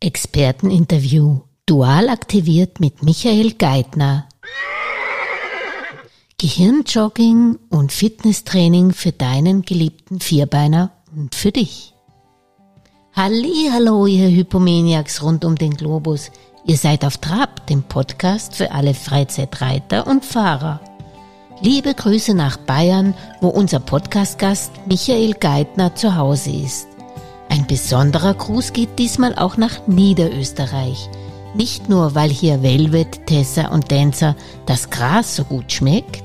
Experteninterview. Dual aktiviert mit Michael Geithner. Gehirnjogging und Fitnesstraining für deinen geliebten Vierbeiner und für dich. Hallo, ihr Hypomaniacs rund um den Globus. Ihr seid auf Trab, dem Podcast für alle Freizeitreiter und Fahrer. Liebe Grüße nach Bayern, wo unser Podcastgast Michael Geithner zu Hause ist. Ein besonderer Gruß geht diesmal auch nach Niederösterreich. Nicht nur, weil hier Velvet, Tessa und Dancer das Gras so gut schmeckt,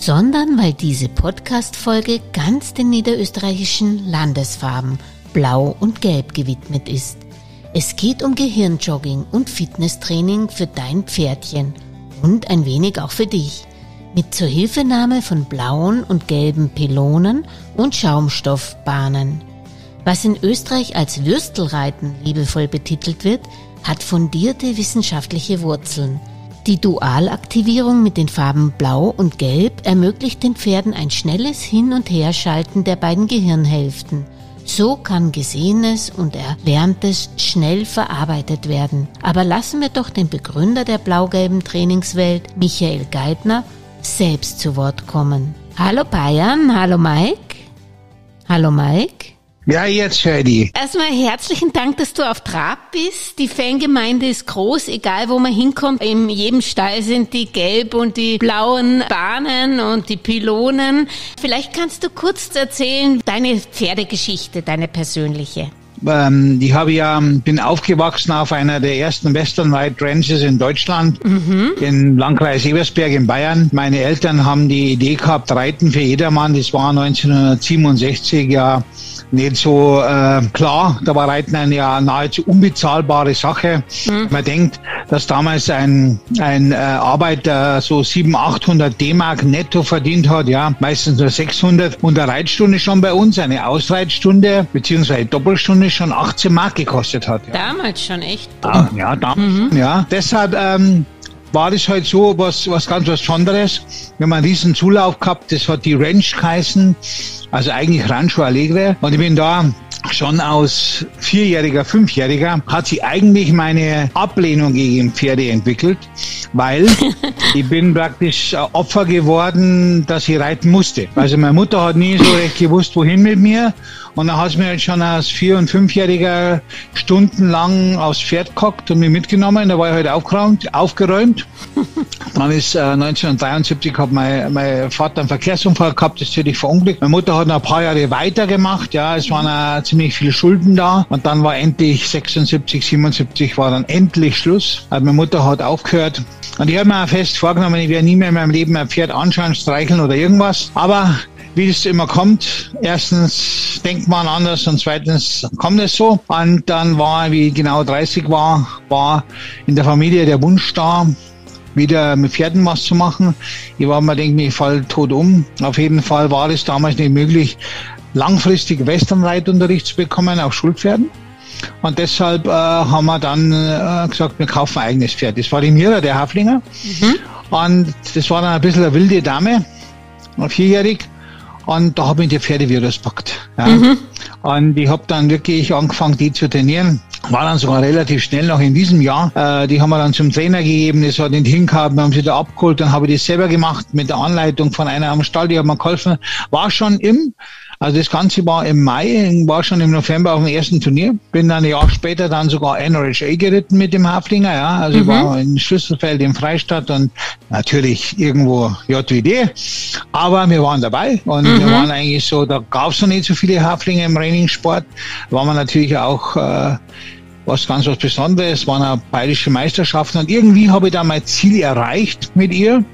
sondern weil diese Podcast-Folge ganz den niederösterreichischen Landesfarben Blau und Gelb gewidmet ist. Es geht um Gehirnjogging und Fitnesstraining für dein Pferdchen und ein wenig auch für dich mit Zuhilfenahme von blauen und gelben Pylonen und Schaumstoffbahnen. Was in Österreich als Würstelreiten liebevoll betitelt wird, hat fundierte wissenschaftliche Wurzeln. Die Dualaktivierung mit den Farben Blau und Gelb ermöglicht den Pferden ein schnelles Hin- und Herschalten der beiden Gehirnhälften. So kann Gesehenes und Erlerntes schnell verarbeitet werden. Aber lassen wir doch den Begründer der blau-gelben Trainingswelt, Michael Geithner, selbst zu Wort kommen. Hallo Bayern, hallo Mike. Hallo Mike. Ja, jetzt die. Erstmal herzlichen Dank, dass du auf Trab bist. Die Fangemeinde ist groß, egal wo man hinkommt. In jedem Stall sind die gelb und die blauen Bahnen und die Pylonen. Vielleicht kannst du kurz erzählen, deine Pferdegeschichte, deine persönliche. Ähm, ich habe ja, bin aufgewachsen auf einer der ersten Western White Ranches in Deutschland, mhm. im Landkreis Ebersberg in Bayern. Meine Eltern haben die Idee gehabt, Reiten für jedermann. Das war 1967 ja nicht so äh, klar. Da war Reiten eine ja nahezu unbezahlbare Sache. Mhm. Man denkt, dass damals ein, ein äh, Arbeiter so 700, 800 D-Mark netto verdient hat, ja, meistens nur 600 und eine Reitstunde schon bei uns, eine Ausreitstunde beziehungsweise Doppelstunde schon 18 Mark gekostet hat. Ja. Damals schon echt? Ja, ja damals, mhm. ja. Deshalb ähm, war das halt so was, was ganz was Besonderes. Wir haben einen riesen Zulauf gehabt, das hat die Ranch geheißen, also eigentlich Rancho Alegre. Und ich bin da schon aus vierjähriger, fünfjähriger hat sie eigentlich meine Ablehnung gegen Pferde entwickelt, weil ich bin praktisch Opfer geworden, dass ich reiten musste. Also meine Mutter hat nie so recht gewusst, wohin mit mir und dann hat sie mir schon als Vier- und Fünfjähriger stundenlang aufs Pferd gehockt und mich mitgenommen. Da war ich halt aufgeräumt. aufgeräumt. Dann ist äh, 1973 hat mein, mein Vater einen Verkehrsunfall gehabt, ist natürlich verunglückt. Meine Mutter hat noch ein paar Jahre weitergemacht. Ja, es waren äh, ziemlich viele Schulden da. Und dann war endlich 76, 77 war dann endlich Schluss. Also meine Mutter hat aufgehört. Und ich habe mir fest vorgenommen, ich werde nie mehr in meinem Leben ein Pferd anschauen, streicheln oder irgendwas. Aber wie es immer kommt. Erstens denkt man anders und zweitens kommt es so. Und dann war, wie genau 30 war, war in der Familie der Wunsch da, wieder mit Pferden was zu machen. Ich war mir, denke ich, fall tot um. Auf jeden Fall war es damals nicht möglich, langfristig Westernreitunterricht zu bekommen auf Schulpferden. Und deshalb äh, haben wir dann äh, gesagt, wir kaufen ein eigenes Pferd. Das war die Mira, der Haflinger. Mhm. Und das war dann ein bisschen eine wilde Dame, vierjährig. Und da habe ich die Pferdevirus packt. Ja. Mhm. Und ich habe dann wirklich angefangen, die zu trainieren. War dann sogar relativ schnell noch in diesem Jahr. Äh, die haben wir dann zum Trainer gegeben, das hat nicht hingehabt, wir haben sie da abgeholt, dann habe ich das selber gemacht mit der Anleitung von einer am Stall, die hat mir geholfen. War schon im also das Ganze war im Mai, war schon im November auf dem ersten Turnier. Bin dann ein Jahr später dann sogar NRHA geritten mit dem Haflinger, ja. Also mhm. war in Schlüsselfeld in Freistadt und natürlich irgendwo JWD. Aber wir waren dabei und mhm. wir waren eigentlich so, da gab es noch nicht so viele Haflinge im Trainingssport. War man natürlich auch äh, was ganz was Besonderes, waren auch bayerische Meisterschaften und irgendwie habe ich da mein Ziel erreicht mit ihr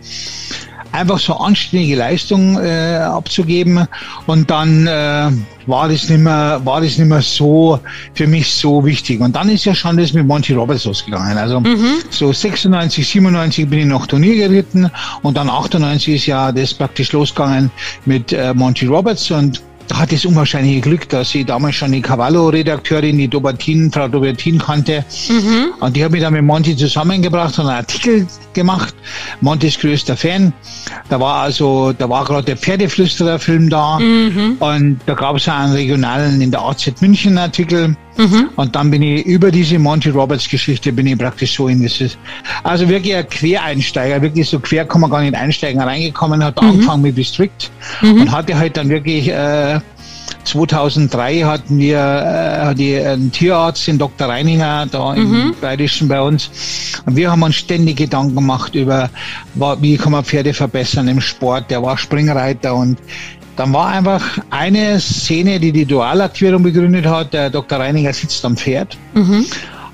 einfach so anständige Leistung äh, abzugeben. Und dann äh, war das nicht mehr war das nicht mehr so für mich so wichtig. Und dann ist ja schon das mit Monty Roberts losgegangen. Also mhm. so 96 97 bin ich noch Turnier geritten. Und dann 98 ist ja das praktisch losgegangen mit äh, Monty Roberts. Und da hatte es unwahrscheinliche Glück, dass sie damals schon die Cavallo-Redakteurin, die Dobertin, Frau Dobertin kannte. Mhm. Und die hat mich dann mit Monty zusammengebracht und einen Artikel gemacht. Monty ist größter Fan. Da war also, da war gerade der Pferdeflüsterer-Film da. Mhm. Und da gab es einen regionalen in der AZ München Artikel. Mhm. Und dann bin ich über diese Monty Roberts Geschichte bin ich praktisch so in dieses, also wirklich ein Quereinsteiger, wirklich so quer kann man gar nicht einsteigen, reingekommen, hat mhm. angefangen mit District mhm. und hatte halt dann wirklich, äh, 2003 hatten wir äh, die, einen Tierarzt, den Dr. Reininger, da im mhm. Bayerischen bei uns. Und wir haben uns ständig Gedanken gemacht über, wie kann man Pferde verbessern im Sport. Der war Springreiter und dann war einfach eine Szene, die die Dualaktivierung begründet hat. Der Dr. Reininger sitzt am Pferd. Mhm.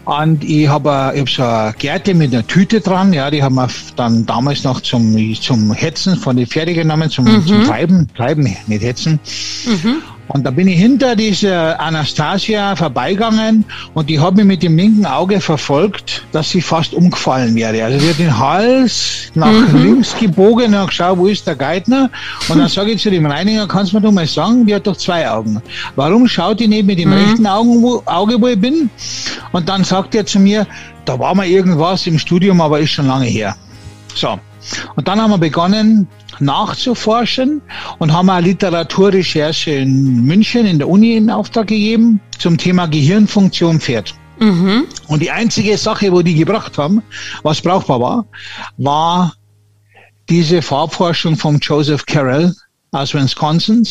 Und ich habe ich hab so eine Gerte mit einer Tüte dran, ja, die haben wir dann damals noch zum, zum Hetzen von den Pferde genommen, zum, mhm. zum Treiben, Treiben, nicht Hetzen. Mhm. Und da bin ich hinter dieser Anastasia vorbeigegangen und die hat mich mit dem linken Auge verfolgt, dass sie fast umgefallen wäre. Also sie hat den Hals nach mhm. links gebogen und geschaut, wo ist der Geithner? Und dann sage ich zu dem Reiniger, kannst du mir doch mal sagen, die hat doch zwei Augen. Warum schaut die nicht mit dem mhm. rechten Augen, wo, Auge, wo ich bin? Und dann sagt er zu mir, da war mal irgendwas im Studium, aber ist schon lange her. So. Und dann haben wir begonnen nachzuforschen und haben eine Literaturrecherche in München in der Uni in Auftrag gegeben zum Thema Gehirnfunktion Pferd. Mhm. Und die einzige Sache, wo die gebracht haben, was brauchbar war, war diese Farbforschung von Joseph Carroll aus Wisconsin,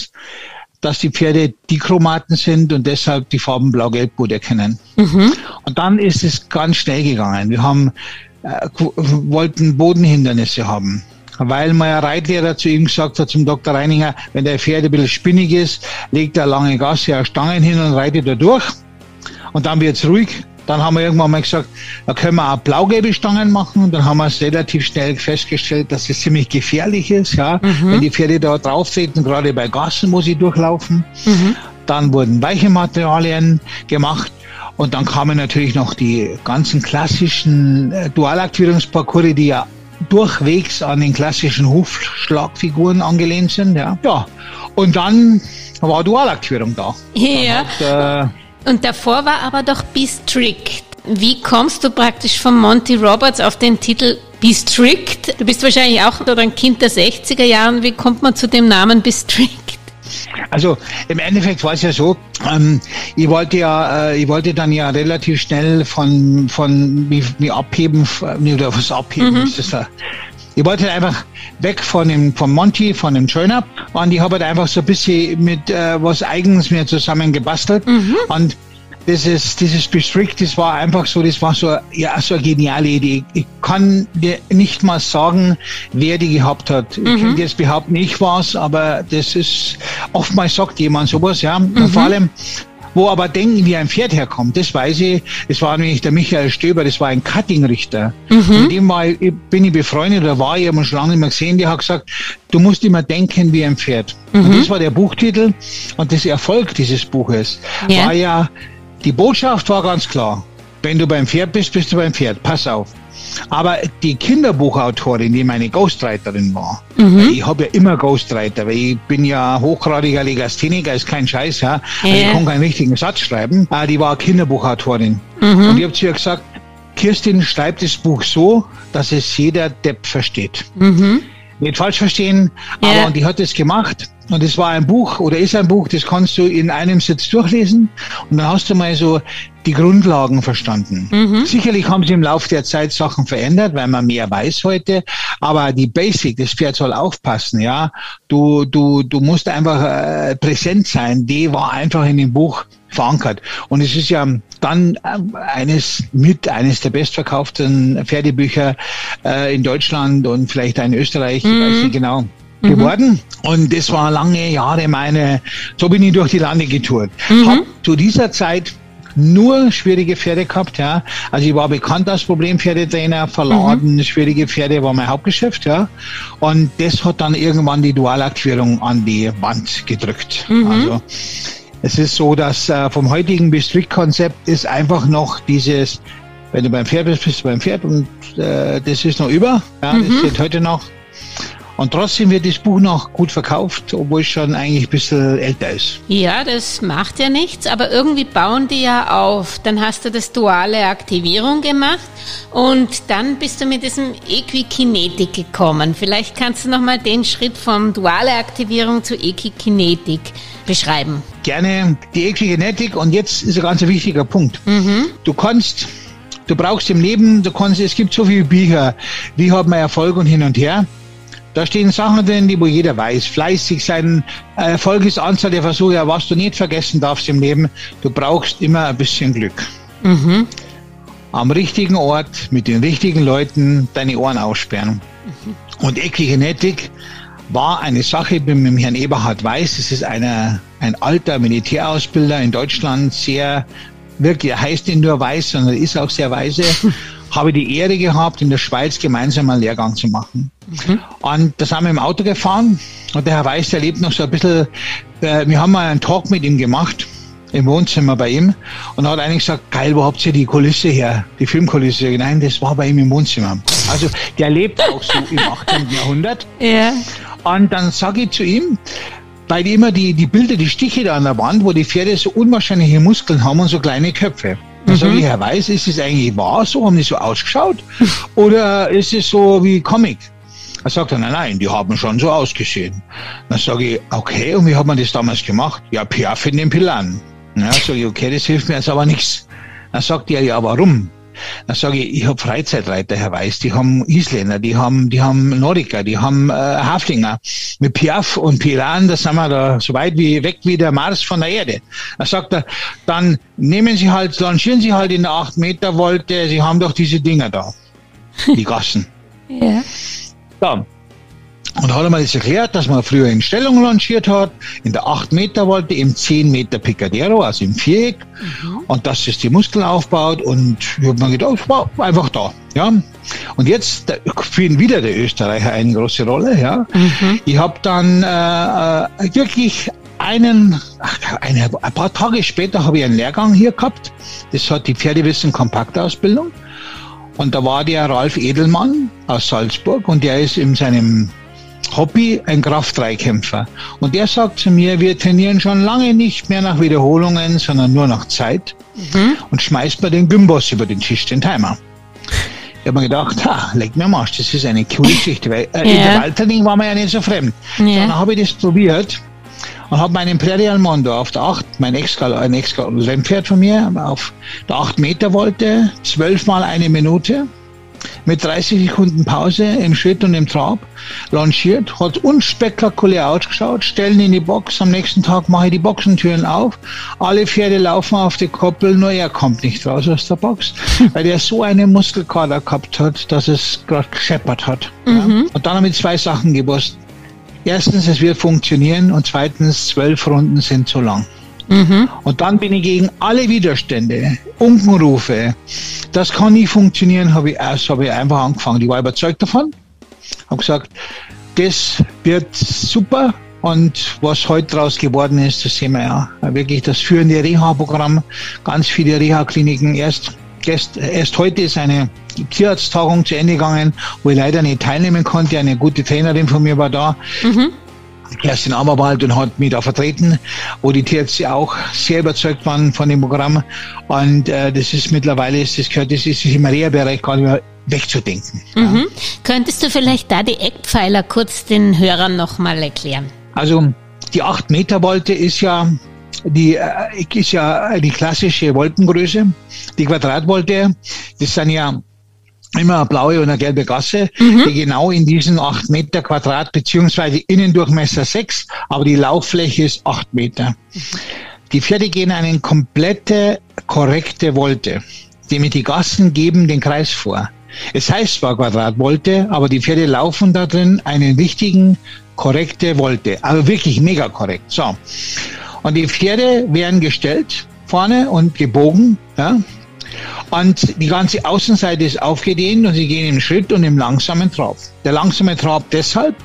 dass die Pferde Dichromaten sind und deshalb die Farben blau-gelb gut erkennen. Mhm. Und dann ist es ganz schnell gegangen. Wir haben äh, wollten Bodenhindernisse haben. Weil mein Reitlehrer zu ihm gesagt hat, zum Dr. Reininger, wenn der Pferd ein bisschen spinnig ist, legt er lange Gasse auf Stangen hin und reitet da durch. Und dann wird's ruhig. Dann haben wir irgendwann mal gesagt, da können wir auch blaugelbe Stangen machen. Und dann haben wir es relativ schnell festgestellt, dass es ziemlich gefährlich ist, ja. Mhm. Wenn die Pferde da drauf treten, gerade bei Gassen, wo sie durchlaufen. Mhm. Dann wurden weiche Materialien gemacht. Und dann kamen natürlich noch die ganzen klassischen äh, Dualaktivierungsparcours, die ja durchwegs an den klassischen Hufschlagfiguren angelehnt sind. Ja. ja. Und dann war Dualaktivierung da. Ja. Hat, äh, und davor war aber doch Be Strict. Wie kommst du praktisch von Monty Roberts auf den Titel Be Strict? Du bist wahrscheinlich auch oder ein Kind der 60er Jahren. Wie kommt man zu dem Namen Be Strict? Also im Endeffekt war es ja so, ähm, ich wollte ja, äh, ich wollte dann ja relativ schnell von, von mir abheben, äh, oder was abheben mhm. ist das da. Ich wollte einfach weg von dem, von Monty, von dem Joiner. Und ich habe halt einfach so ein bisschen mit äh, was Eigens mir zusammen gebastelt. Mhm. Und dieses, dieses Bestrict, das war einfach so, das war so, ja, so eine geniale Idee. Ich kann dir nicht mal sagen, wer die gehabt hat. Mhm. Ich könnte jetzt behaupten, ich war's, aber das ist, oftmals sagt jemand sowas, ja. Mhm. Vor allem, wo aber denken, wie ein Pferd herkommt, das weiß ich. Es war nämlich der Michael Stöber, das war ein Cutting-Richter. Mhm. Mit dem war, bin ich befreundet, da war ich aber schon lange nicht mehr gesehen. Der hat gesagt, du musst immer denken wie ein Pferd. Mhm. Und das war der Buchtitel. Und das Erfolg dieses Buches ja. war ja die Botschaft war ganz klar. Wenn du beim Pferd bist, bist du beim Pferd. Pass auf. Aber die Kinderbuchautorin, die meine Ghostwriterin war, mhm. ich habe ja immer Ghostwriter, weil ich bin ja hochgradiger Legastheniker, ist kein Scheiß, ja. ja. ich kann keinen richtigen Satz schreiben. Aber die war Kinderbuchautorin. Mhm. Und ich habe zu ihr gesagt, Kirstin, schreib das Buch so, dass es jeder Depp versteht. Mhm. Nicht falsch verstehen, ja. aber und die hat es gemacht. Und es war ein Buch oder ist ein Buch, das kannst du in einem Sitz durchlesen und dann hast du mal so die Grundlagen verstanden. Mhm. Sicherlich haben sie im Laufe der Zeit Sachen verändert, weil man mehr weiß heute, aber die Basic, das Pferd soll aufpassen, ja. Du, du, du musst einfach äh, präsent sein, die war einfach in dem Buch verankert. Und es ist ja dann äh, eines mit eines der bestverkauften Pferdebücher äh, in Deutschland und vielleicht in Österreich, mhm. ich weiß nicht genau mhm. geworden. Und das war lange Jahre meine, so bin ich durch die Lande getourt. Mhm. Hab zu dieser Zeit nur schwierige Pferde gehabt, ja. Also ich war bekannt als Problempferdetrainer, verladen, mhm. schwierige Pferde war mein Hauptgeschäft, ja. Und das hat dann irgendwann die Dualaktivierung an die Wand gedrückt. Mhm. Also es ist so, dass äh, vom heutigen Bestrick-Konzept ist einfach noch dieses, wenn du beim Pferd bist, bist du beim Pferd und äh, das ist noch über. Ja, mhm. Das steht heute noch. Und trotzdem wird das Buch noch gut verkauft, obwohl es schon eigentlich ein bisschen älter ist. Ja, das macht ja nichts, aber irgendwie bauen die ja auf. Dann hast du das duale Aktivierung gemacht und dann bist du mit diesem Equikinetik gekommen. Vielleicht kannst du nochmal den Schritt vom duale Aktivierung zu Equikinetik beschreiben. Gerne die Equikinetik und jetzt ist ein ganz wichtiger Punkt. Mhm. Du kannst Du brauchst im Leben, du kannst, es gibt so viele Bücher, wie hat man Erfolg und hin und her. Da stehen Sachen drin, die wo jeder weiß. Fleißig sein, Erfolg ist Anzahl der Versuche. Was du nicht vergessen darfst im Leben, du brauchst immer ein bisschen Glück. Mhm. Am richtigen Ort, mit den richtigen Leuten deine Ohren aussperren. Mhm. Und Equigenetik war eine Sache mit dem Herrn Eberhard Weiß. Das ist einer, ein alter Militärausbilder in Deutschland, sehr wirklich, er heißt ihn nur Weiß, sondern ist auch sehr weise, habe die Ehre gehabt, in der Schweiz gemeinsam einen Lehrgang zu machen. Mhm. Und da sind wir im Auto gefahren und der Herr Weiß, der lebt noch so ein bisschen, äh, wir haben mal einen Talk mit ihm gemacht im Wohnzimmer bei ihm und da hat einer gesagt, geil, wo habt ihr die Kulisse her, die Filmkulisse? Nein, das war bei ihm im Wohnzimmer. Also der lebt auch so im 18. Jahrhundert. Ja. Und dann sage ich zu ihm, weil die immer die, die Bilder, die Stiche da an der Wand, wo die Pferde so unwahrscheinliche Muskeln haben und so kleine Köpfe. Dann mhm. sage ich, Herr Weiß, ist es eigentlich wahr so? Haben die so ausgeschaut? Oder ist es so wie Comic? Er sagt dann, nein, nein, die haben schon so ausgesehen. Dann sage ich, okay, und wie hat man das damals gemacht? Ja, Piaf in den Pilan. Ja, sage ich, okay, das hilft mir jetzt aber nichts. Dann sagt er, ja, warum? Dann sage ich, ich habe Freizeitreiter, Herr Weiß, die haben Isländer, die haben, die haben Nordiker, die haben äh, Haflinger. Mit Piaf und Piran, da sind wir da so weit wie weg wie der Mars von der Erde. Dann sagt er, dann nehmen Sie halt, launchieren Sie halt in der 8 Meter Wolte, Sie haben doch diese Dinger da. Die Gassen. ja. Ja, und hat er mal das erklärt, dass man früher in Stellung lanciert hat, in der 8 Meter Wolte, im 10 Meter Picadero, also im Viereck, mhm. und dass es die Muskeln aufbaut. Und ich habe mir gedacht, war einfach da. Ja. Und jetzt spielen wieder die Österreicher eine große Rolle. Ja. Mhm. Ich habe dann äh, äh, wirklich einen, eine, ein paar Tage später habe ich einen Lehrgang hier gehabt. Das hat die Pferdewissen Kompaktausbildung. Und da war der Ralf Edelmann aus Salzburg und der ist in seinem Hobby ein Kraft-3-Kämpfer. Und der sagt zu mir, wir trainieren schon lange nicht mehr nach Wiederholungen, sondern nur nach Zeit. Mhm. Und schmeißt mir den Gymboss über den Tisch, den Timer. Ich habe mir gedacht, ha, leg mir Marsch, das ist eine coole Geschichte, weil äh, ja. Intervalltraining war mir ja nicht so fremd. Ja. Dann habe ich das probiert und habe meinen Prairie Almondo auf der 8, mein ex ein ex Rennpferd von mir, auf der 8 Meter wollte, zwölfmal eine Minute mit 30 Sekunden Pause im Schritt und im Trab lanciert, hat unspektakulär ausgeschaut, stellen in die Box, am nächsten Tag mache ich die Boxentüren auf, alle Pferde laufen auf die Koppel, nur er kommt nicht raus aus der Box, weil er so eine Muskelkater gehabt hat, dass es gerade gescheppert hat. Mhm. Ja. Und dann haben wir zwei Sachen gewusst. Erstens, es wird funktionieren und zweitens, zwölf Runden sind zu lang. Mhm. Und dann bin ich gegen alle Widerstände, Unkenrufe, das kann nie funktionieren, habe ich, erst, habe ich einfach angefangen. Ich war überzeugt davon, habe gesagt, das wird super. Und was heute daraus geworden ist, das sehen wir ja. Wirklich das führende Reha-Programm, ganz viele Reha-Kliniken. Erst, erst, erst heute ist eine Tierarzttagung zu Ende gegangen, wo ich leider nicht teilnehmen konnte. Eine gute Trainerin von mir war da. Mhm. Kerstin Ammerwald und hat mich da vertreten, wo die Tierärzte auch sehr überzeugt waren von dem Programm. Und äh, das ist mittlerweile, ist das gehört, das ist im Reha-Bereich gar nicht mehr wegzudenken. Mhm. Ja. Könntest du vielleicht da die Eckpfeiler kurz den Hörern nochmal erklären? Also die 8 Meter Wolte ist ja die äh, ist ja die klassische Wolkengröße. Die Quadratwolte, das sind ja immer eine blaue und eine gelbe Gasse, mhm. die genau in diesen acht Meter Quadrat beziehungsweise Innendurchmesser sechs, aber die Lauffläche ist acht Meter. Die Pferde gehen eine komplette, korrekte Wolte. Die mit die Gassen geben den Kreis vor. Es heißt zwar Quadratwolte, aber die Pferde laufen da drin einen richtigen, korrekte Wolte. Also wirklich mega korrekt. So. Und die Pferde werden gestellt vorne und gebogen, ja, und die ganze Außenseite ist aufgedehnt und sie gehen im Schritt und im langsamen Trab. Der langsame Trab deshalb,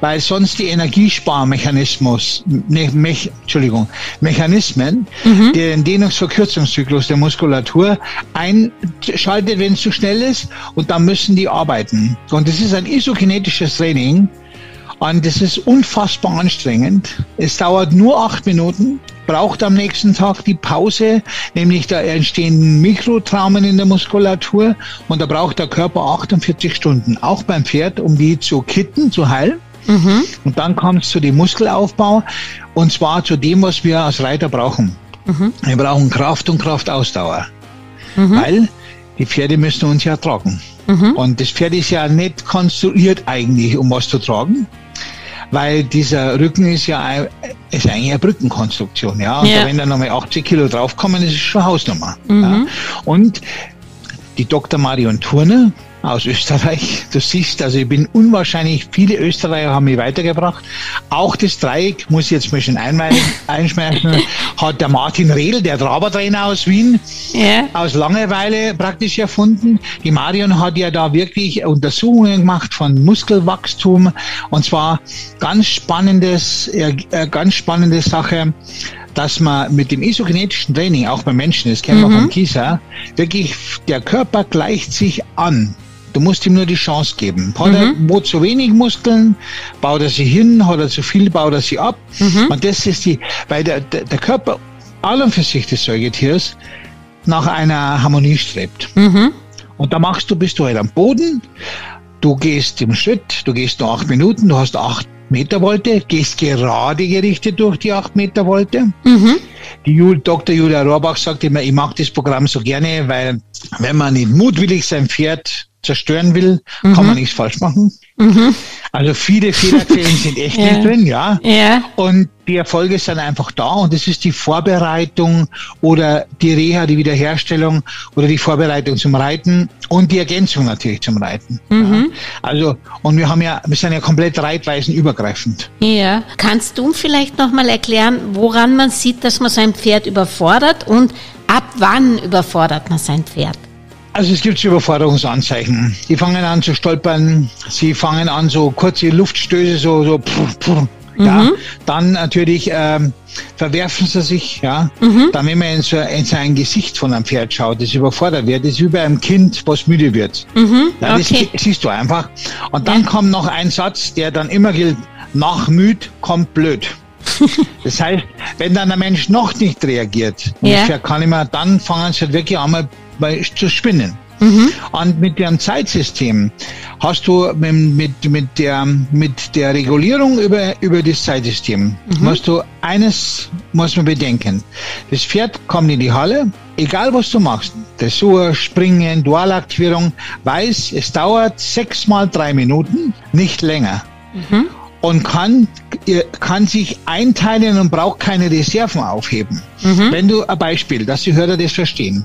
weil sonst die Energiesparmechanismus, ne, Mech, Entschuldigung, Mechanismen, mhm. den Dehnungsverkürzungszyklus der Muskulatur einschaltet, wenn es zu schnell ist und dann müssen die arbeiten. Und das ist ein isokinetisches Training Und das ist unfassbar anstrengend. Es dauert nur acht Minuten, braucht am nächsten Tag die Pause, nämlich da entstehen Mikrotraumen in der Muskulatur und da braucht der Körper 48 Stunden, auch beim Pferd, um die zu kitten, zu heilen. Mhm. Und dann kommt es zu dem Muskelaufbau und zwar zu dem, was wir als Reiter brauchen. Mhm. Wir brauchen Kraft und Kraftausdauer, mhm. weil die Pferde müssen uns ja tragen. Mhm. Und das Pferd ist ja nicht konstruiert eigentlich, um was zu tragen, weil dieser Rücken ist ja ist eigentlich eine Brückenkonstruktion, ja. Und ja. wenn da nochmal 80 Kilo draufkommen, ist es schon Hausnummer. Mhm. Ja. Und die Dr. Marion Turner, aus Österreich. Du siehst, also ich bin unwahrscheinlich, viele Österreicher haben mich weitergebracht. Auch das Dreieck, muss ich jetzt mal schon einschmeißen, hat der Martin Rehl, der Trabertrainer aus Wien, ja. aus Langeweile praktisch erfunden. Die Marion hat ja da wirklich Untersuchungen gemacht von Muskelwachstum und zwar ganz spannendes, äh, ganz spannende Sache dass man mit dem isogenetischen Training, auch beim Menschen, das kennen mhm. wir vom Kieser, wirklich der Körper gleicht sich an. Du musst ihm nur die Chance geben. Hat mhm. er wo zu wenig Muskeln, baut er sie hin, hat er zu viel, baut er sie ab. Mhm. Und das ist die, weil der, der, der Körper allem für sich des Säugetiers nach einer Harmonie strebt. Mhm. Und da machst du, bist du halt am Boden, du gehst im Schritt, du gehst nur acht Minuten, du hast acht Meter Wolte, gehst gerade gerichtet durch die acht Meter Wolte. Mhm. Die Jul Dr. Julia Rohrbach sagt immer, ich mag das Programm so gerne, weil wenn man nicht mutwillig sein Pferd zerstören will, mhm. kann man nichts falsch machen. Mhm. Also viele Fehlerquellen sind echt ja. nicht drin, ja. ja. Und die Erfolge sind einfach da und das ist die Vorbereitung oder die Reha, die Wiederherstellung oder die Vorbereitung zum Reiten und die Ergänzung natürlich zum Reiten. Mhm. Ja. Also und wir haben ja, wir sind ja komplett reitweisenübergreifend. Ja. Kannst du vielleicht nochmal erklären, woran man sieht, dass man sein Pferd überfordert und ab wann überfordert man sein Pferd? Also es gibt Überforderungsanzeichen. Die fangen an zu stolpern, sie fangen an so kurze Luftstöße, so, so pff, pff, ja. Mhm. Dann natürlich ähm, verwerfen sie sich, ja. Mhm. Dann, wenn man in, so, in sein Gesicht von einem Pferd schaut, das überfordert wird, das ist wie bei einem Kind, was müde wird. Mhm. Ja, das okay. siehst du einfach. Und dann ja. kommt noch ein Satz, der dann immer gilt, nach müd kommt blöd. das heißt, wenn dann der Mensch noch nicht reagiert, ja. kann ich dann fangen sie wirklich einmal zu spinnen. Mhm. Und mit dem Zeitsystem hast du mit, mit, mit, der, mit der Regulierung über, über das Zeitsystem, mhm. musst du eines muss man bedenken. Das Pferd kommt in die Halle, egal was du machst, Dressur, Springen, Dualaktivierung, weiß, es dauert sechs mal drei Minuten, nicht länger. Mhm. Und kann, kann sich einteilen und braucht keine Reserven aufheben. Mhm. Wenn du ein Beispiel, dass die Hörer das verstehen.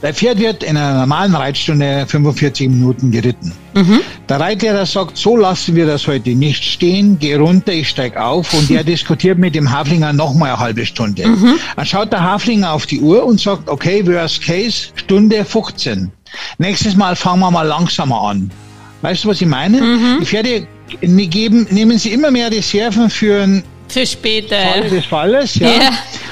Der Pferd wird in einer normalen Reitstunde 45 Minuten geritten. Mhm. Der Reitlehrer sagt, so lassen wir das heute nicht stehen, geh runter, ich steig auf und der diskutiert mit dem Haflinger nochmal eine halbe Stunde. Mhm. Dann schaut der Haflinger auf die Uhr und sagt, okay, worst case, Stunde 15. Nächstes Mal fangen wir mal langsamer an. Weißt du, was ich meine? Mhm. Die Pferde geben, nehmen sie immer mehr Reserven für ein für später. Falle des Falles, ja. ja.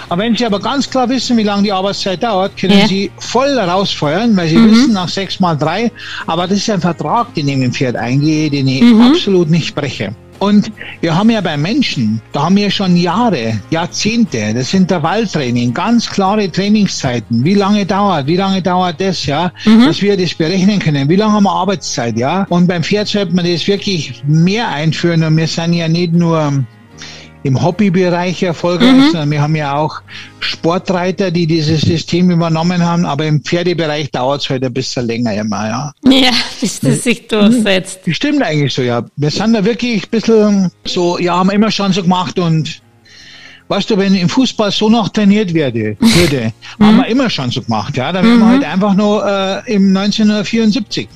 Aber wenn Sie aber ganz klar wissen, wie lange die Arbeitszeit dauert, können ja. Sie voll rausfeuern, weil Sie mhm. wissen, nach sechs mal drei, aber das ist ein Vertrag, den ich mit dem Pferd eingehe, den ich mhm. absolut nicht breche. Und wir haben ja bei Menschen, da haben wir schon Jahre, Jahrzehnte, das Intervalltraining, ganz klare Trainingszeiten. Wie lange dauert, wie lange dauert das, ja, mhm. dass wir das berechnen können. Wie lange haben wir Arbeitszeit, ja. Und beim Pferd sollte man das wirklich mehr einführen. Und wir sind ja nicht nur im Hobbybereich erfolgreich, mhm. sondern wir haben ja auch Sportreiter, die dieses System übernommen haben, aber im Pferdebereich dauert es halt ein bisschen länger immer, ja. Ja, bis das sich durchsetzt. Stimmt eigentlich so, ja. Wir sind da wirklich ein bisschen so, ja, haben wir immer schon so gemacht und Weißt du, wenn im Fußball so noch trainiert werde, würde, haben mhm. wir immer schon so gemacht, ja. Da wären wir halt einfach nur äh, im 1974.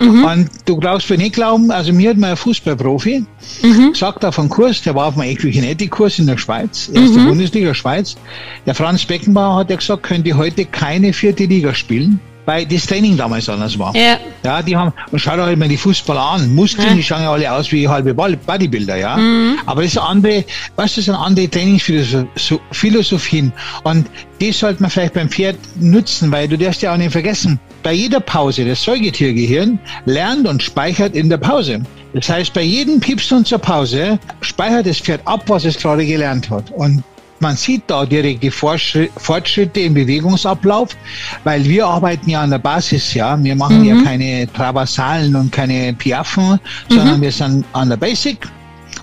Mhm. Und du glaubst mir nicht glauben, also mir hat mal ein Fußballprofi mhm. gesagt auf einem Kurs, der war auf einem Equikinetik-Kurs in der Schweiz, erste mhm. Bundesliga Schweiz. Der Franz Beckenbauer hat ja gesagt, könnte heute keine vierte Liga spielen. Weil das Training damals anders war. Ja. Ja, die haben, und schau doch immer die Fußballer an. Muskeln, Ja. die schauen ja alle aus wie halbe Bodybuilder, ja. Mhm. Aber das ist eine andere, du, das sind andere Trainingsphilosophien. Und die sollte man vielleicht beim Pferd nutzen, weil du darfst ja auch nicht vergessen, bei jeder Pause, das Säugetiergehirn lernt und speichert in der Pause. Das heißt, bei jedem Piepsen zur Pause speichert das Pferd ab, was es gerade gelernt hat. Und man sieht da direkt die Fortschritt- Fortschritte im Bewegungsablauf, weil wir arbeiten ja an der Basis, ja. Wir machen ja keine Traversalen und keine Piaffen, sondern wir sind an der Basic.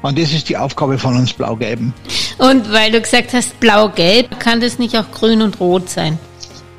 Und das ist die Aufgabe von uns Blau-Gelben. Und weil du gesagt hast, blau-gelb, kann das nicht auch grün und rot sein?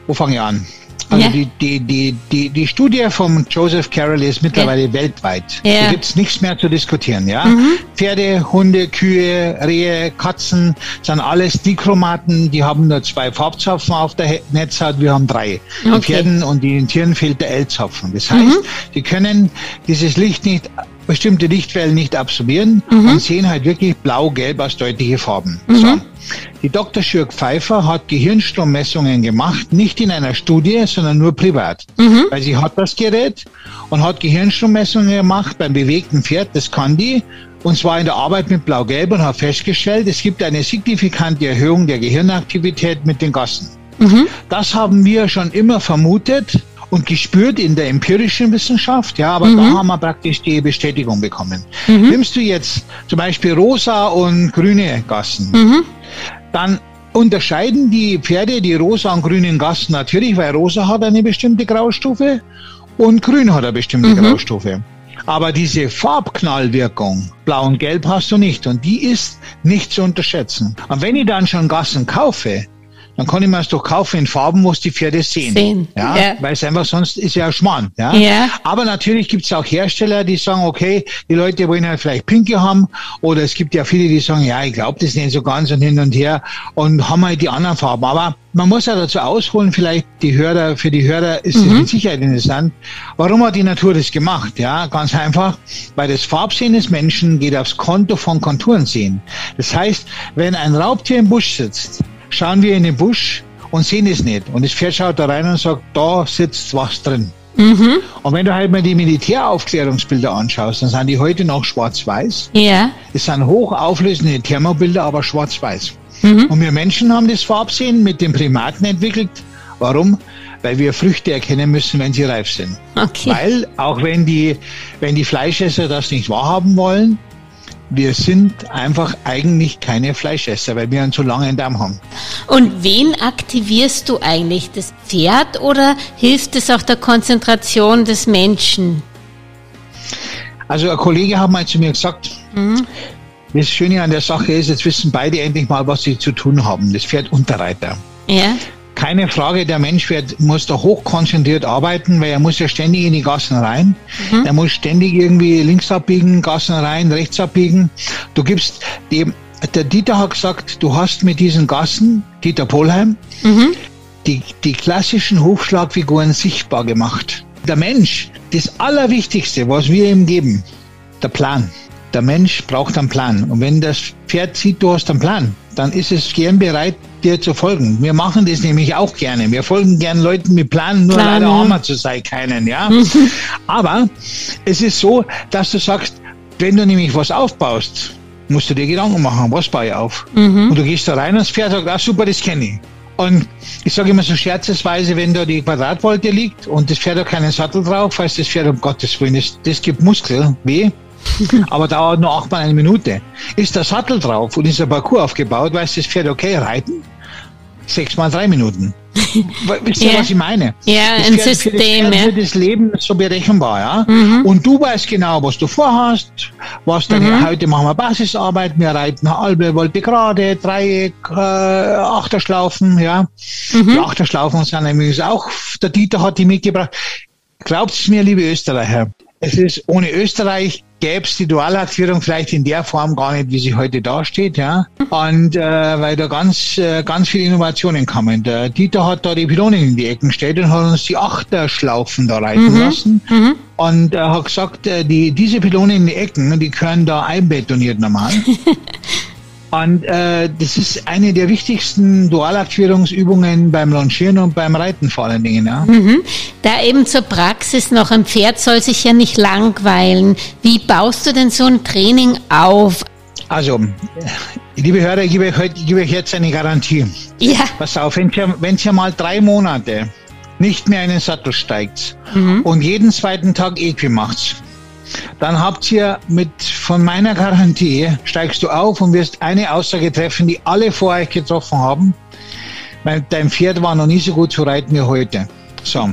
Wo fange ich an? Also Ja. die, die, die, die, die Studie von Joseph Carroll ist mittlerweile weltweit. Ja. Da gibt's nichts mehr zu diskutieren. Ja? Pferde, Hunde, Kühe, Rehe, Katzen sind alles Dichromaten. Die haben nur zwei Farbzapfen auf der Netzhaut, wir haben drei. Den Okay. Pferden und den Tieren fehlt der L-Zapfen. Das heißt, sie können dieses Licht nicht bestimmte Lichtwellen nicht absorbieren und sehen halt wirklich blau-gelb als deutliche Farben. So. Die Dr. Schürk Pfeiffer hat Gehirnstrommessungen gemacht, nicht in einer Studie, sondern nur privat. Weil sie hat das Gerät und hat Gehirnstrommessungen gemacht beim bewegten Pferd, das kann die, und zwar in der Arbeit mit Blau-Gelb und hat festgestellt, es gibt eine signifikante Erhöhung der Gehirnaktivität mit den Gassen. Das haben wir schon immer vermutet und gespürt in der empirischen Wissenschaft, ja, aber da haben wir praktisch die Bestätigung bekommen. Nimmst du jetzt zum Beispiel rosa und grüne Gassen, dann unterscheiden die Pferde die rosa und grünen Gassen natürlich, weil rosa hat eine bestimmte Graustufe und grün hat eine bestimmte Graustufe. Aber diese Farbknallwirkung, blau und gelb hast du nicht und die ist nicht zu unterschätzen. Und wenn ich dann schon Gassen kaufe, dann kann ich mir es doch kaufen in Farben, wo es die Pferde sehen. Sehen, Ja, ja. weil es einfach sonst ist ja Schmarrn. Ja? Ja. Aber natürlich gibt es auch Hersteller, die sagen, okay, die Leute wollen halt vielleicht Pinke haben oder es gibt ja viele, die sagen, ja, ich glaube das nicht so ganz und hin und her und haben halt die anderen Farben. Aber man muss ja dazu ausholen, vielleicht die Hörer, für die Hörer ist es mit Sicherheit interessant. Warum hat die Natur das gemacht? Ja, ganz einfach, weil das Farbsehen des Menschen geht aufs Konto von Konturen sehen. Das heißt, wenn ein Raubtier im Busch sitzt, schauen wir in den Busch und sehen es nicht. Und das Pferd schaut da rein und sagt, da sitzt was drin. Und wenn du halt mal die Militäraufklärungsbilder anschaust, dann sind die heute noch schwarz-weiß. Ja. Es sind hochauflösende Thermobilder, aber schwarz-weiß. Und wir Menschen haben das Farbsehen mit den Primaten entwickelt. Warum? Weil wir Früchte erkennen müssen, wenn sie reif sind. Okay. Weil, auch wenn die, wenn die Fleischesser das nicht wahrhaben wollen, wir sind einfach eigentlich keine Fleischesser, weil wir einen zu langen Darm haben. Und wen aktivierst du eigentlich? Das Pferd oder hilft es auch der Konzentration des Menschen? Also ein Kollege hat mal zu mir gesagt, das Schöne an der Sache ist, jetzt wissen beide endlich mal, was sie zu tun haben. Das Pferd und der Reiter. Ja. Keine Frage, der Mensch wird, muss da hochkonzentriert arbeiten, weil er muss ja ständig in die Gassen rein. Er muss ständig irgendwie links abbiegen, Gassen rein, rechts abbiegen. Du gibst dem, der Dieter hat gesagt, du hast mit diesen Gassen, Dieter Polheim, die, die klassischen Hochschlagfiguren sichtbar gemacht. Der Mensch, das Allerwichtigste, was wir ihm geben, der Plan. Der Mensch braucht einen Plan. Und wenn das Pferd sieht, du hast einen Plan, dann ist es gern bereit, dir zu folgen. Wir machen das nämlich auch gerne. Wir folgen gern Leuten mit Planen, nur Plan, leider haben wir zu sein keinen, ja. Aber es ist so, dass du sagst, wenn du nämlich was aufbaust, musst du dir Gedanken machen, was baue ich auf? Und du gehst da rein und das Pferd sagt, ah super, das kenne ich. Und ich sage immer so scherzesweise, wenn da die Quadratwolte liegt und das Pferd hat keinen Sattel drauf, heißt das Pferd, um Gottes Willen, das, das gibt Muskel, weh, aber dauert nur achtmal eine Minute. Ist der Sattel drauf und ist der Parcours aufgebaut, weiß das Pferd, okay, reiten, sechsmal drei Minuten. Wisst ihr, Ja. was ich meine? Ja, Das ein Pferd- für System, Das, Pferd ja. wird das Leben so berechenbar, ja. Und du weißt genau, was du vorhast, was deine, heute machen wir Basisarbeit, wir reiten halbe Wolte gerade, Dreieck, äh, Achterschlaufen, ja. Die Achterschlaufen sind nämlich auch, der Dieter hat die mitgebracht. Glaubt's mir, liebe Österreicher, es ist ohne Österreich gäbe es die Dualaktivierung vielleicht in der Form gar nicht, wie sie heute dasteht, ja. Und äh, weil da ganz, äh, ganz viele Innovationen kamen. Der Dieter hat da die Pylonen in die Ecken gestellt und hat uns die Achterschlaufen da reiten lassen. Und er hat gesagt, äh, die, diese Pylonen in die Ecken, die können da einbetoniert normal. Und äh, das ist eine der wichtigsten Dualaktivierungsübungen beim Longieren und beim Reiten vor allen Dingen. Ja. Mhm. Da eben zur Praxis noch, ein Pferd soll sich ja nicht langweilen. Wie baust du denn so ein Training auf? Also, liebe Hörer, ich gebe euch, heute, ich gebe euch jetzt eine Garantie. Ja. Pass auf, wenn ihr, wenn ihr mal drei Monate nicht mehr in den Sattel steigt mhm. und jeden zweiten Tag Equi macht, dann habt ihr mit von meiner Garantie, steigst du auf und wirst eine Aussage treffen, die alle vor euch getroffen haben. Weil dein Pferd war noch nie so gut zu reiten wie heute. So,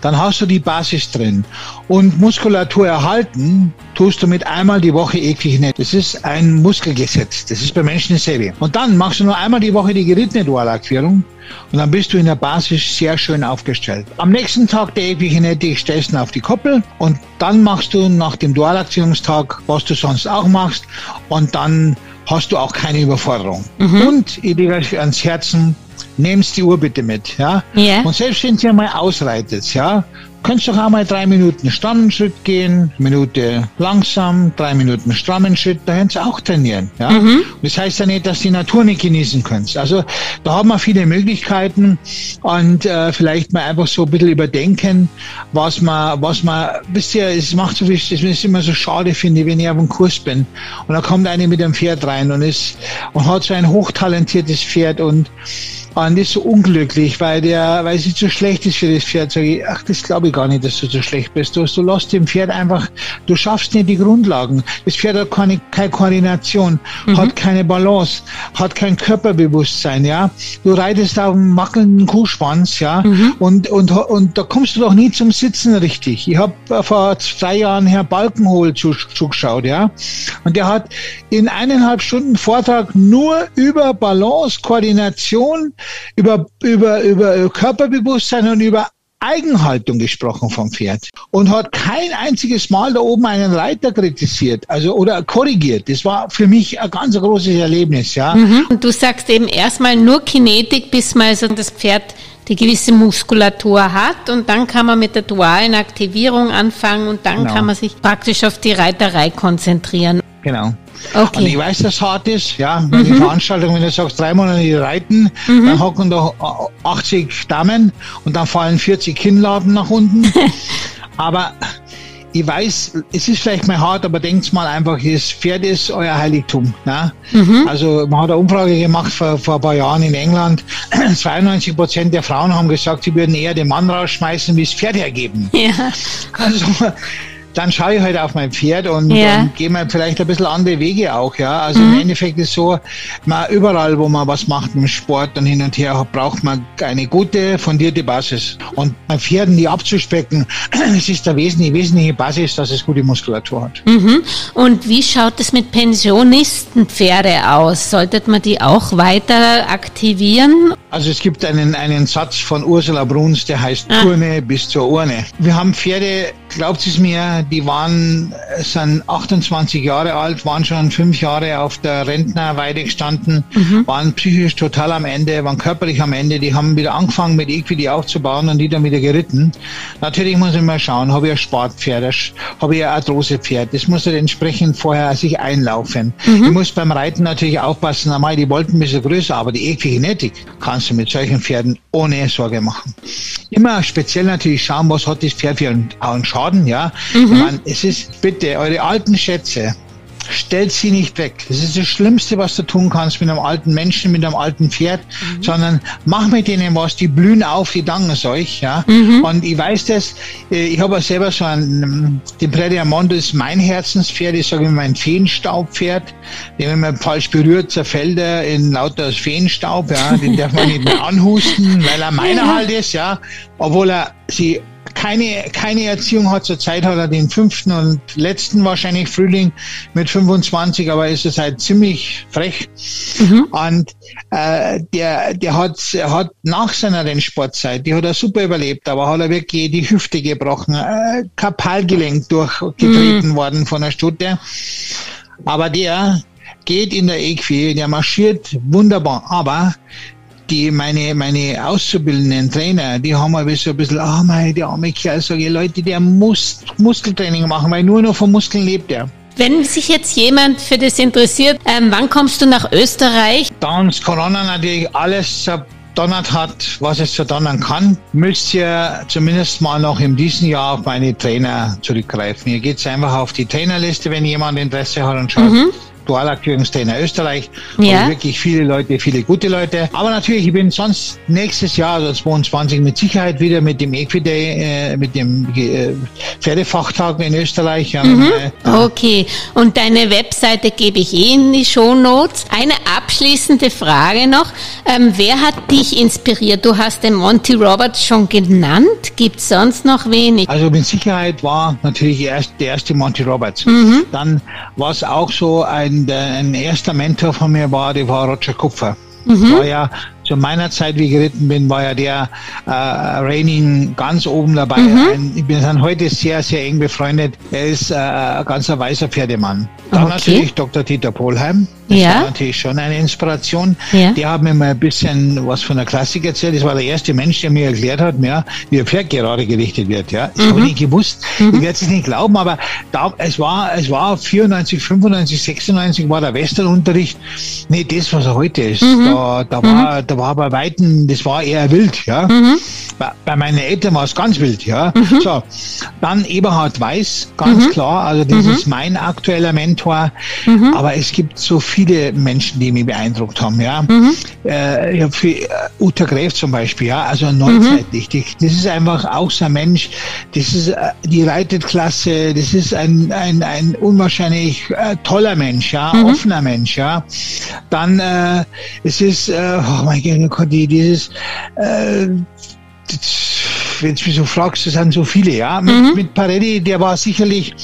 dann hast du die Basis drin. Und Muskulatur erhalten tust du mit einmal die Woche eklig nicht. Das ist ein Muskelgesetz. Das ist bei Menschen dasselbe. Und dann machst du nur einmal die Woche die gerittene Dualaktivierung und dann bist du in der Basis sehr schön aufgestellt. Am nächsten Tag der Epigenetik stellst du auf die Koppel und dann machst du nach dem Dualaktivierungstag, was du sonst auch machst und dann hast du auch keine Überforderung. Mhm. Und ich lege euch ans Herzen, nehmst die Uhr bitte mit, ja. Yeah. Und selbst wenn ihr mal ausreitet, ja, Könntest doch einmal drei Minuten strammen Schritt gehen, Minute langsam, drei Minuten strammen Schritt, da könnt ihr auch trainieren. Ja? Mhm. Das heißt ja nicht, dass die Natur nicht genießen könnt. Also da haben wir viele Möglichkeiten und äh, vielleicht mal einfach so ein bisschen überdenken, was man, was man, wisst ihr, es macht so viel, es ist immer so schade finde, wenn ich auf einem Kurs bin und da kommt einer mit einem Pferd rein und ist und hat so ein hochtalentiertes Pferd und und ist so unglücklich, weil der, weil sie zu schlecht ist für das Pferd. Sag ich, ach, das glaube ich gar nicht, dass du zu schlecht bist. Du, du lässt dem Pferd einfach, du schaffst nicht die Grundlagen. Das Pferd hat keine, keine Koordination, mhm. hat keine Balance, hat kein Körperbewusstsein, ja. Du reitest auf einem wackelnden Kuhschwanz, ja. Mhm. Und, und, und da kommst du doch nie zum Sitzen richtig. Ich habe vor zwei Jahren Herr Balkenhol zugeschaut, ja. Und der hat in eineinhalb Stunden Vortrag nur über Balance, Koordination, über, über, über Körperbewusstsein und über Eigenhaltung gesprochen vom Pferd und hat kein einziges Mal da oben einen Reiter kritisiert, also oder korrigiert. Das war für mich ein ganz großes Erlebnis, ja. Mhm. Und du sagst eben erstmal nur Kinetik, bis mal so das Pferd die gewisse Muskulatur hat und dann kann man mit der dualen Aktivierung anfangen und dann genau. kann man sich praktisch auf die Reiterei konzentrieren. Genau. Okay. Und ich weiß, dass es hart ist, ja, mhm. die Veranstaltung, wenn du sagst, drei Monate reiten, mhm. dann hocken da 80 Damen und dann fallen 40 Kinnladen nach unten. aber ich weiß, es ist vielleicht mal hart, aber denkt mal einfach, das Pferd ist euer Heiligtum. Ne? Mhm. Also man hat eine Umfrage gemacht vor, vor ein paar Jahren in England. 92 Prozent der Frauen haben gesagt, sie würden eher den Mann rausschmeißen, wie das Pferd hergeben. Ja. Also dann schaue ich halt auf mein Pferd und, ja. und gehe mal vielleicht ein bisschen andere Wege auch, ja. Also mhm. im Endeffekt ist so, man überall, wo man was macht im Sport und hin und her, braucht man eine gute, fundierte Basis. Und bei Pferden die abzuspecken, es ist der wesentliche, wesentliche Basis, dass es gute Muskulatur hat. Mhm. Und wie schaut es mit Pensionistenpferde aus? Sollte man die auch weiter aktivieren? Also es gibt einen, einen Satz von Ursula Bruns, der heißt ah. Turne bis zur Urne. Wir haben Pferde, glaubt es mir, die waren, sind 28 Jahre alt, waren schon fünf Jahre auf der Rentnerweide gestanden, mhm. waren psychisch total am Ende, waren körperlich am Ende. Die haben wieder angefangen mit Equidi aufzubauen und die dann wieder geritten. Natürlich muss ich mal schauen, habe ich ein Sportpferd, habe ich ein Arthrosepferd. Das muss halt entsprechend vorher sich einlaufen. Mhm. Ich muss beim Reiten natürlich aufpassen, einmal die wollten ein bisschen größer, aber die Equigenetik kann kannst du mit solchen Pferden ohne Sorge machen. Immer speziell natürlich schauen, was hat das Pferd für einen Schaden, ja. Mhm. Ich meine, es ist bitte eure alten Schätze, stellt sie nicht weg. Das ist das Schlimmste, was du tun kannst mit einem alten Menschen, mit einem alten Pferd, mhm. sondern mach mit denen was, die blühen auf, die danken es euch, ja. Mhm. Und ich weiß das, äh, ich habe selber so ein, den Prediamondo ist mein Herzenspferd, ich sage immer mein Feenstaubpferd, den wenn man falsch berührt, zerfällt er in lauter Feenstaub, ja, den darf man nicht mehr anhusten, weil er meiner ja. halt ist, ja, obwohl er sie keine, keine Erziehung hat. Zurzeit hat er den fünften und letzten wahrscheinlich Frühling mit 25, aber ist es halt ziemlich frech. Mhm. Und äh, der, der hat, hat nach seiner Rennsportzeit, die hat er super überlebt, aber hat er wirklich die Hüfte gebrochen, äh, Kapalgelenk durchgetreten mhm. worden von der Stute. Aber der geht in der Equi, der marschiert wunderbar, aber die meine, meine auszubildenden Trainer, die haben aber so ein bisschen, ah, oh, mein, der arme Kerl, sage ich, Leute, der muss Muskeltraining machen, weil nur noch von Muskeln lebt er. Wenn sich jetzt jemand für das interessiert, ähm, wann kommst du nach Österreich? Da uns Corona natürlich alles verdonnert hat, was es verdonnern kann, müsst ihr zumindest mal noch in diesem Jahr auf meine Trainer zurückgreifen. Hier geht einfach auf die Trainerliste, wenn jemand Interesse hat und schaut. Mhm. Dualaktivierungstrainer Österreich. Ja. wirklich viele Leute, viele gute Leute. Aber natürlich, ich bin sonst nächstes Jahr, also 22, mit Sicherheit wieder mit dem Equiday, äh, mit dem äh, Pferdefachtag in Österreich. Ja, mhm. äh, okay, und deine Webseite gebe ich eh in die Show Notes. Eine abschließende Frage noch. Ähm, wer hat dich inspiriert? Du hast den Monty Roberts schon genannt. Gibt es sonst noch wenig? Also mit Sicherheit war natürlich erst der erste Monty Roberts. Mhm. Dann war es auch so ein ein, ein erster Mentor von mir war, der war Roger Kupfer. Mhm. War ja zu meiner Zeit, wie ich geritten bin, war ja der äh, Raining ganz oben dabei. Mhm. Ein, ich bin dann heute sehr, sehr eng befreundet. Er ist äh, ein ganzer weißer Pferdemann. Dann okay. natürlich Dr. Dieter Polheim. Das ja. war natürlich schon eine Inspiration. Ja. Die haben mir mal ein bisschen was von der Klassik erzählt. Das war der erste Mensch, der mir erklärt hat, ja, wie ein Pferd gerade gerichtet wird. Ja, das mhm. habe ich nicht gewusst. Mhm. Ich werde es nicht glauben, aber da, es war, es war 94, 95, 96 war der Westernunterricht nicht das, was er heute ist. Mhm. Da, da war, mhm. da war bei Weitem, das war eher wild, ja. Mhm. Bei, bei, meinen Eltern war es ganz wild, ja. Mhm. So, dann Eberhard Weiß, ganz klar, also das ist mein aktueller Mentor. Aber es gibt so viele Menschen, die mich beeindruckt haben, ja. Mhm. Äh, ich habe für äh, Uta Gräf zum Beispiel, ja, also neuzeitlich. Das ist einfach auch so ein Mensch, das ist äh, die Reitetklasse, das ist ein, ein, ein unwahrscheinlich äh, toller Mensch, ja, offener Mensch, ja. Dann äh, es ist, äh, oh mein Gott, die, dieses, äh, wenn du mich so fragst, das sind so viele, ja. Mit, mhm. mit Paretti, der war sicherlich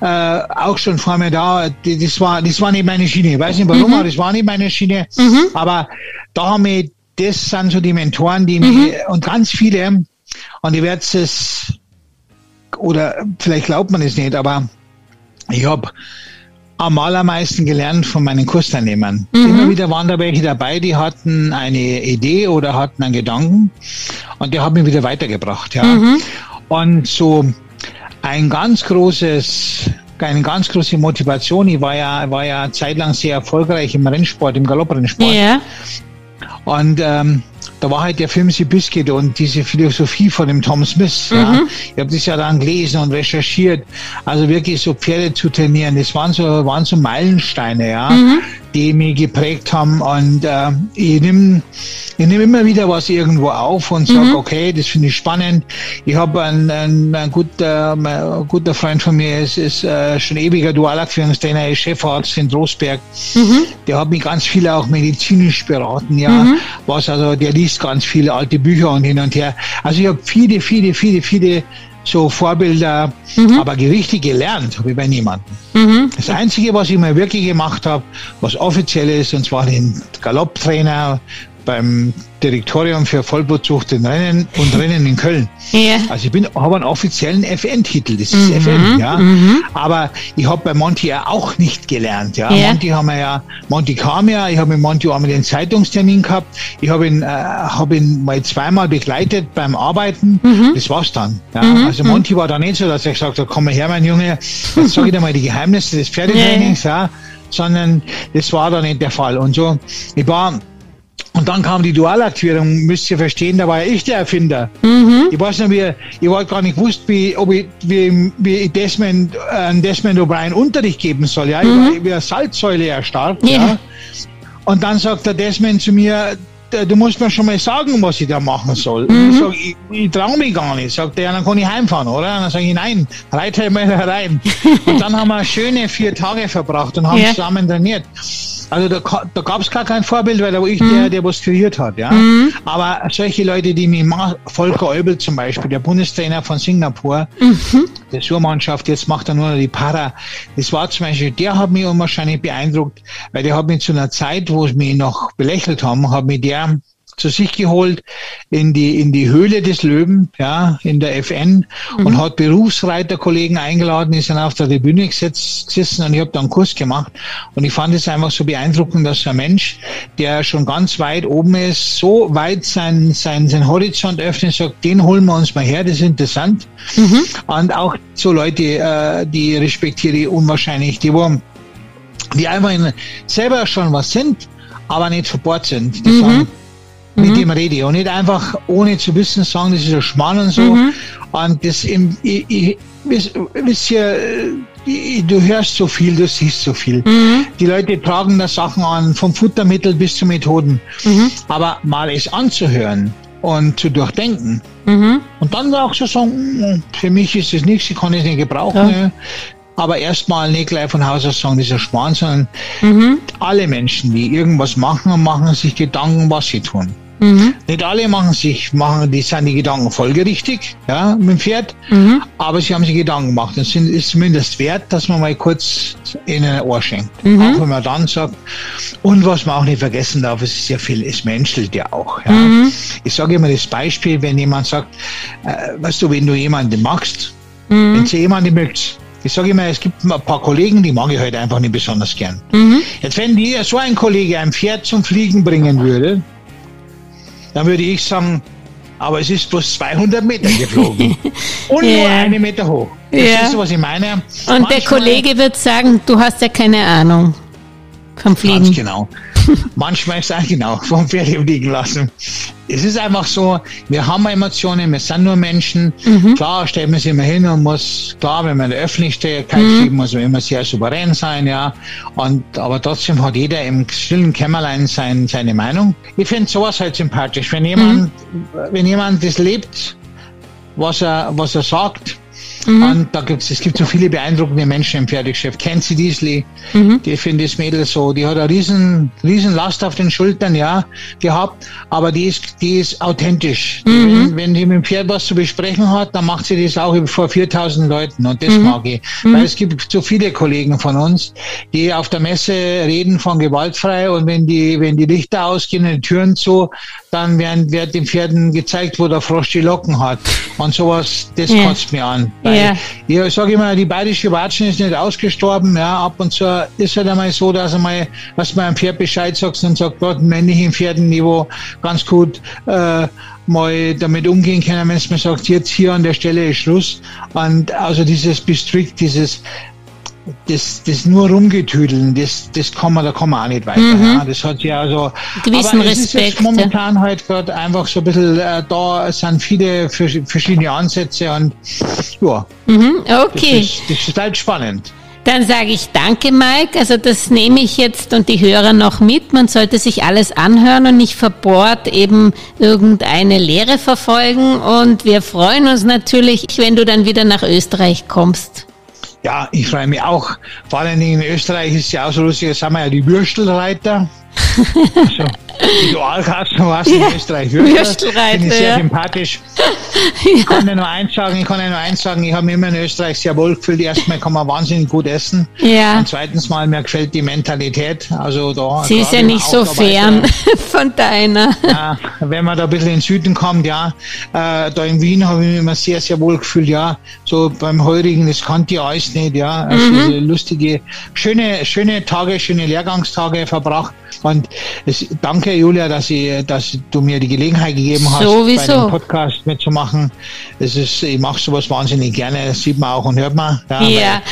äh, auch schon vor mir da. Das war, das war nicht meine Schiene. Ich weiß nicht warum, mhm. aber das war nicht meine Schiene. Mhm. Aber da haben wir, das sind so die Mentoren, die mhm. mich, und ganz viele, und ich werde es, oder vielleicht glaubt man es nicht, aber ich habe am allermeisten gelernt von meinen Kursteilnehmern. Mhm. Immer wieder waren da welche dabei, die hatten eine Idee oder hatten einen Gedanken und der hat mich wieder weitergebracht. Ja. Mhm. Und so ein ganz großes eine ganz große Motivation. Ich war ja, war ja zeitlang sehr erfolgreich im Rennsport, im Galopprennsport. Ja. Und ähm, da war halt der Film Biscuit und diese Philosophie von dem Tom Smith. Mhm. Ja. Ich habe das ja dann gelesen und recherchiert. Also wirklich so Pferde zu trainieren, das waren so, waren so Meilensteine, ja, mhm. die mich geprägt haben. Und äh, ich nehme ich nehm immer wieder was irgendwo auf und sage, mhm. okay, das finde ich spannend. Ich habe einen, einen, einen guter, ein guter Freund von mir, ist, ist äh, schon ewiger Dualaktivierungstrainer, ist Chefarzt in Trostberg. Mhm. Der hat mich ganz viel auch medizinisch beraten, ja, mhm. was also, der liest ganz viele alte Bücher und hin und her. Also ich habe viele, viele, viele, viele so Vorbilder, mhm. aber richtig gelernt habe ich bei niemandem. Mhm. Das Einzige, was ich mal wirklich gemacht habe, was offiziell ist, und zwar den Galopptrainer beim Direktorium für Vollblutzucht in Rennen und Rennen in Köln. Ja. Also ich bin habe einen offiziellen FN-Titel, das ist mhm. FN, ja. Mhm. Aber ich habe bei Monty ja auch nicht gelernt, ja. ja. Monty haben wir ja, Monty kam ja, ich habe mit Monty einmal den Zeitungstermin gehabt, ich habe ihn, äh, hab ihn mal zweimal begleitet beim Arbeiten, mhm. das war's dann. Ja. Mhm. Also Monty war da nicht so, dass er gesagt hat, komm mal her, mein Junge, jetzt sage ich dir mal die Geheimnisse des Pferdetrainings, ja. ja. Sondern das war da nicht der Fall. Und so, ich war und dann kam die Dualaktivierung, müsst ihr verstehen, da war ich der Erfinder. Mhm. Ich weiß nicht, wie, ich wollte gar nicht gewusst, wie, ob ich, wie, wie Desmond, äh, Desmond O'Brien Unterricht geben soll. Ja? Mhm. Ich war wie eine Salzsäule erstarrt. Ja. ja. Und dann sagt der Desmond zu mir, du musst mir schon mal sagen, was ich da machen soll. Mhm. Ich sage, ich, ich traue mich gar nicht. Sagt er, ja, dann kann ich heimfahren, oder? Und dann sage ich, nein, reite mal herein. und dann haben wir schöne vier Tage verbracht und haben ja. zusammen trainiert. Also da, da gab es gar kein Vorbild, weil da war ich mhm. der, der was kreiert hat. Ja? Mhm. Aber solche Leute, die mich Volker Eubel zum Beispiel, der Bundestrainer von Singapur, mhm. der Surmannschaft, jetzt macht er nur noch die Para. Das war zum Beispiel, der hat mich unwahrscheinlich beeindruckt, weil der hat mich zu einer Zeit, wo es mich noch belächelt haben, hat mich der zu sich geholt in die, in die Höhle des Löwen, ja, in der FN mhm. und hat Berufsreiterkollegen eingeladen, die sind auf der Tribüne gesessen und ich habe da einen Kurs gemacht und ich fand es einfach so beeindruckend, dass ein Mensch, der schon ganz weit oben ist, so weit sein, sein, sein Horizont öffnet, sagt, den holen wir uns mal her, das ist interessant. Mhm. Und auch so Leute, äh, die respektiere ich unwahrscheinlich, die wollen die einfach in, selber schon was sind, aber nicht verbord sind. Die mhm. sagen, mit mhm. dem rede ich. Und nicht einfach ohne zu wissen sagen, das ist ein Schmarrn und so. Mhm. Und das im, ich, ich, wisst ihr, du hörst so viel, du siehst so viel. Mhm. Die Leute tragen da Sachen an, vom Futtermittel bis zu Methoden. Mhm. Aber mal es anzuhören und zu durchdenken mhm. und dann auch zu sagen, hm, für mich ist das nichts, ich kann es nicht gebrauchen. Ja aber erstmal nicht gleich von Haus aus sagen, dieser Schmarrn, sondern mhm. alle Menschen, die irgendwas machen, machen sich Gedanken, was sie tun. Mhm. Nicht alle machen sich, machen, die sind die Gedanken folgerichtig, ja, mit dem Pferd, mhm. aber sie haben sich Gedanken gemacht. Das ist zumindest wert, dass man mal kurz in ein Ohr schenkt. Mhm. Auch wenn man dann sagt, und was man auch nicht vergessen darf, es ist ja viel, es menschelt ja auch, ja. Mhm. Ich sage immer das Beispiel, wenn jemand sagt, äh, weißt du, wenn du jemanden magst, mhm. wenn sie jemanden mögt, ich sage immer, es gibt ein paar Kollegen, die mag ich heute einfach nicht besonders gern. Mhm. Jetzt, wenn dir so ein Kollege ein Pferd zum Fliegen bringen würde, dann würde ich sagen, aber es ist bloß 200 Meter geflogen und ja. nur einen Meter hoch. Das ja. ist, was ich meine. Und Manchmal, der Kollege wird sagen, du hast ja keine Ahnung vom Fliegen. Ganz genau. Manchmal ist es genau vom Pferd liegen lassen. Es ist einfach so, wir haben Emotionen, wir sind nur Menschen. Mhm. Klar stellt man sich immer hin und muss, klar, wenn man in der Öffentlichkeit mhm. steht, muss man immer sehr souverän sein, ja. Und, aber trotzdem hat jeder im stillen Kämmerlein sein, seine Meinung. Ich finde sowas halt sympathisch. Wenn jemand, mhm. wenn jemand das lebt, was er, was er sagt, Mhm. Und da gibt's, es gibt so viele beeindruckende Menschen im Pferdegeschäft. Kenzie Diesley, mhm. die finde das Mädel so, die hat eine riesen, riesen Last auf den Schultern, ja, gehabt, aber die ist, die ist authentisch. Mhm. Wenn, wenn die mit dem Pferd was zu besprechen hat, dann macht sie das auch vor 4000 Leuten und das mhm. mag ich. Mhm. Weil es gibt so viele Kollegen von uns, die auf der Messe reden von gewaltfrei und wenn die, wenn die Lichter ausgehen und die Türen zu, dann werden, wird den Pferden gezeigt, wo der Frosch die Locken hat. Und sowas, das ja. kotzt mir an. Weil ja. ich sage immer, die bayerische Watschen ist nicht ausgestorben. Ja, ab und zu ist halt einmal so, dass einmal, was man einem Pferd Bescheid sagt und sagt, dort männlichen Pferden, die wo ganz gut äh, mal damit umgehen können, wenn es mir sagt, jetzt hier an der Stelle ist Schluss. Und also dieses Bestrikt, dieses das, das nur rumgetüdeln, das, das kann man, da kann man auch nicht weiter. Mhm. Ja. Das hat ja also, gewissen aber es Respekt. Ist jetzt momentan halt gerade einfach so ein bisschen, äh, da sind viele verschiedene Ansätze und ja. Mhm, okay. Das ist, das ist halt spannend. Dann sage ich danke, Mike. Also das nehme ich jetzt und die Hörer noch mit. Man sollte sich alles anhören und nicht verbohrt eben irgendeine Lehre verfolgen. Und wir freuen uns natürlich, wenn du dann wieder nach Österreich kommst. Ja, ich freue mich auch. Vor allem in Österreich ist ja lustig, da sind wir ja die Würstelreiter. Also, wie du Alkasten warst in Österreich. Würstelreiter. Finde ich sehr ja. sympathisch. Ich kann dir nur eins sagen, ich kann dir nur eins sagen, ich habe mich immer in Österreich sehr wohl gefühlt. Erstmal kann man wahnsinnig gut essen. Ja. Und zweitens mal, mir gefällt die Mentalität. Also da. Sie ist ja nicht so fern von deiner. Ja, wenn man da ein bisschen in den Süden kommt, ja. Äh, da in Wien habe ich mich immer sehr, sehr wohl gefühlt, ja. So beim Heurigen, das kannte ich alles nicht, ja. Also mhm. lustige, schöne, schöne Tage, schöne Lehrgangstage verbracht. Und es, danke, Julia, dass, ich, dass du mir die Gelegenheit gegeben hast, Sowieso. bei dem Podcast mitzumachen. Das ist, ich mache sowas wahnsinnig gerne, das sieht man auch und hört man. Ja, ja.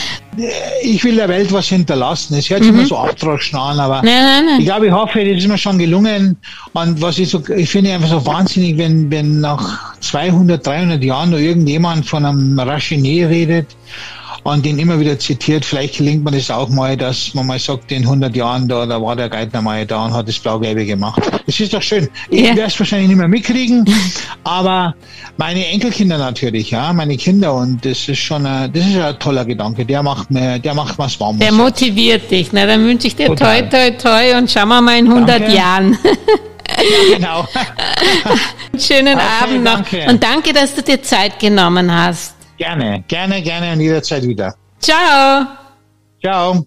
Ich will der Welt was hinterlassen. Es hört sich mhm. immer so abdroschen an, aber nein, nein, nein. ich glaube, ich hoffe, das ist mir schon gelungen. Und was ich so, ich finde einfach so wahnsinnig, wenn, wenn nach 200, 300 Jahren nur irgendjemand von einem Rachinier redet und den immer wieder zitiert. Vielleicht gelingt man das auch mal, dass man mal sagt, in 100 Jahren da, da war der Geithner mal da und hat das Blau-Gelbe gemacht. Das ist doch schön. Ich ja. werde es wahrscheinlich nicht mehr mitkriegen, aber meine Enkelkinder natürlich, ja, meine Kinder und das ist schon ein, das ist ein toller Gedanke. Der macht mir, der macht was warm. Der motiviert dich. Na, dann wünsche ich dir Total. toi, toi, toi und schauen wir mal in 100 danke. Jahren. Ja, genau. Schönen okay, Abend noch. Danke. Und danke, dass du dir Zeit genommen hast. Gerne, gerne, gerne und jederzeit wieder. Ciao. Ciao.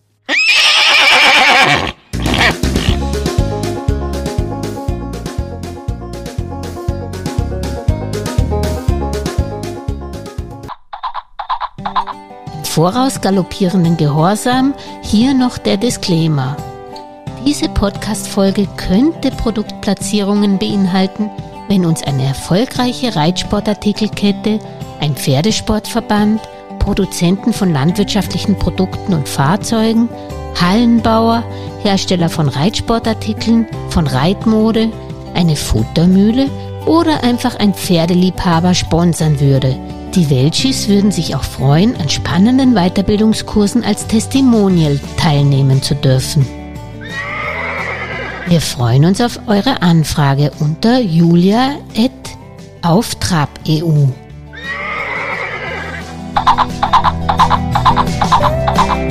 vorausgaloppierenden Gehorsam hier noch der Disclaimer. Diese Podcast-Folge könnte Produktplatzierungen beinhalten, wenn uns eine erfolgreiche Reitsportartikelkette ein Pferdesportverband, Produzenten von landwirtschaftlichen Produkten und Fahrzeugen, Hallenbauer, Hersteller von Reitsportartikeln, von Reitmode, eine Futtermühle oder einfach ein Pferdeliebhaber sponsern würde. Die Welchis würden sich auch freuen, an spannenden Weiterbildungskursen als Testimonial teilnehmen zu dürfen. Wir freuen uns auf eure Anfrage unter julia.auftrab.eu. Thank you.